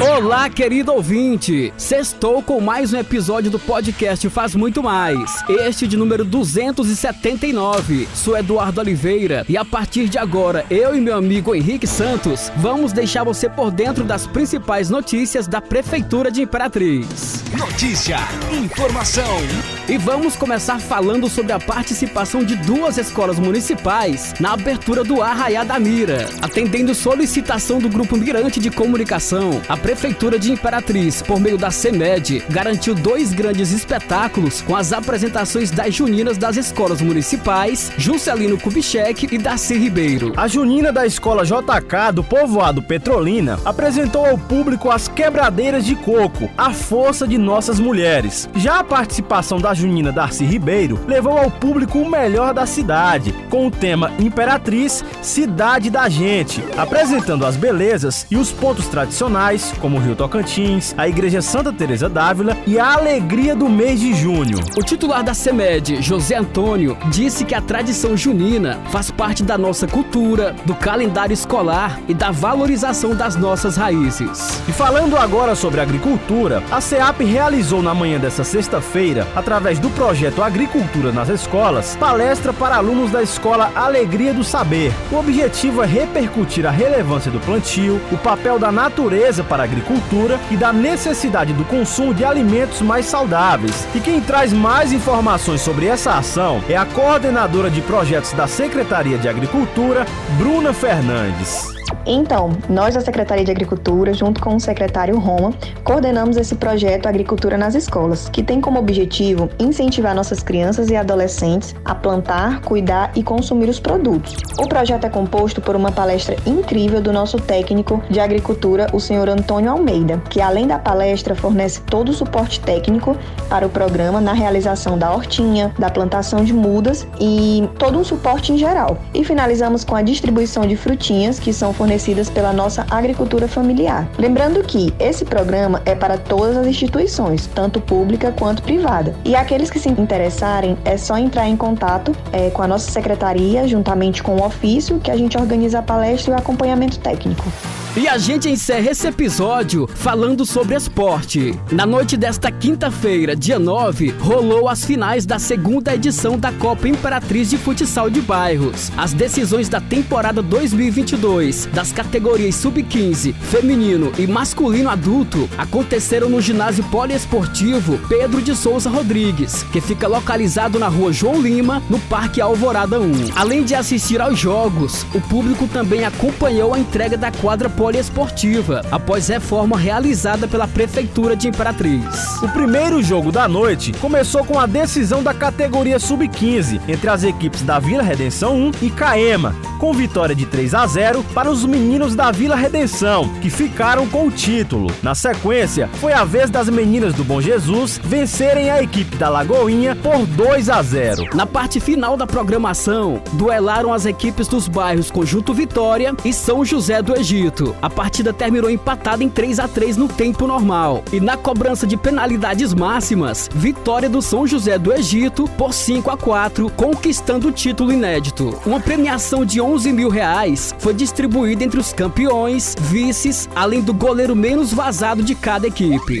Olá, querido ouvinte! Sextou com mais um episódio do podcast Faz Muito Mais. Este de número 279. Sou Eduardo Oliveira e a partir de agora, eu e meu amigo Henrique Santos vamos deixar você por dentro das principais notícias da Prefeitura de Imperatriz. Notícia, informação. E vamos começar falando sobre a participação de duas escolas municipais na abertura do Arraiá da Mira. Atendendo solicitação do Grupo Mirante de Comunicação, a Prefeitura de Imperatriz, por meio da CEMED, garantiu dois grandes espetáculos com as apresentações das juninas das escolas municipais, Juscelino Kubitschek e Darcy Ribeiro. A junina da escola JK do povoado Petrolina apresentou ao público as quebradeiras de coco, a força de nossas mulheres. Já a participação da junina Darcy Ribeiro levou ao público o melhor da cidade, com o tema Imperatriz, Cidade da Gente, apresentando as belezas e os pontos tradicionais, como o Rio Tocantins, a Igreja Santa Teresa d'Ávila e a alegria do mês de junho. O titular da CEMED, José Antônio, disse que a tradição junina faz parte da nossa cultura, do calendário escolar e da valorização das nossas raízes. E falando agora sobre agricultura, a SEAP realizou na manhã dessa sexta-feira, através do projeto Agricultura nas Escolas, palestra para alunos da escola Alegria do Saber. O objetivo é repercutir a relevância do plantio, o papel da natureza para a agricultura e da necessidade do consumo de alimentos mais saudáveis. E quem traz mais informações sobre essa ação é a coordenadora de projetos da Secretaria de Agricultura, Bruna Fernandes. Então, nós da Secretaria de Agricultura, junto com o secretário Roma, coordenamos esse projeto Agricultura nas Escolas, que tem como objetivo incentivar nossas crianças e adolescentes a plantar, cuidar e consumir os produtos. O projeto é composto por uma palestra incrível do nosso técnico de agricultura, o senhor Antônio Almeida, que além da palestra fornece todo o suporte técnico para o programa na realização da hortinha, da plantação de mudas e todo um suporte em geral. E finalizamos com a distribuição de frutinhas que são fornecidas pela nossa agricultura familiar. Lembrando que esse programa é para todas as instituições, tanto pública quanto privada. E aqueles que se interessarem, é só entrar em contato é, com a nossa secretaria, juntamente com o ofício, que a gente organiza a palestra e o acompanhamento técnico. E a gente encerra esse episódio falando sobre esporte. Na noite desta quinta-feira, dia 9, rolou as finais da segunda edição da Copa Imperatriz de Futsal de Bairros. As decisões da temporada 2022 das categorias sub-15, feminino e masculino adulto aconteceram no ginásio poliesportivo Pedro de Souza Rodrigues, que fica localizado na rua João Lima, no Parque Alvorada 1. Além de assistir aos jogos, o público também acompanhou a entrega da quadra poliesportiva, após reforma realizada pela Prefeitura de Imperatriz. O primeiro jogo da noite começou com a decisão da categoria sub-15 entre as equipes da Vila Redenção 1 e Caema, com vitória de 3 a 0 para os meninos da Vila Redenção, que ficaram com o título. Na sequência, foi a vez das meninas do Bom Jesus vencerem a equipe da Lagoinha por 2 a 0. Na parte final da programação, duelaram as equipes dos bairros Conjunto Vitória e São José do Egito. A partida terminou empatada em 3 a 3 no tempo normal. E na cobrança de penalidades máximas, vitória do São José do Egito por 5 a 4, conquistando o título inédito. Uma premiação de 11 mil reais foi distribuída entre os campeões, vices, além do goleiro menos vazado de cada equipe.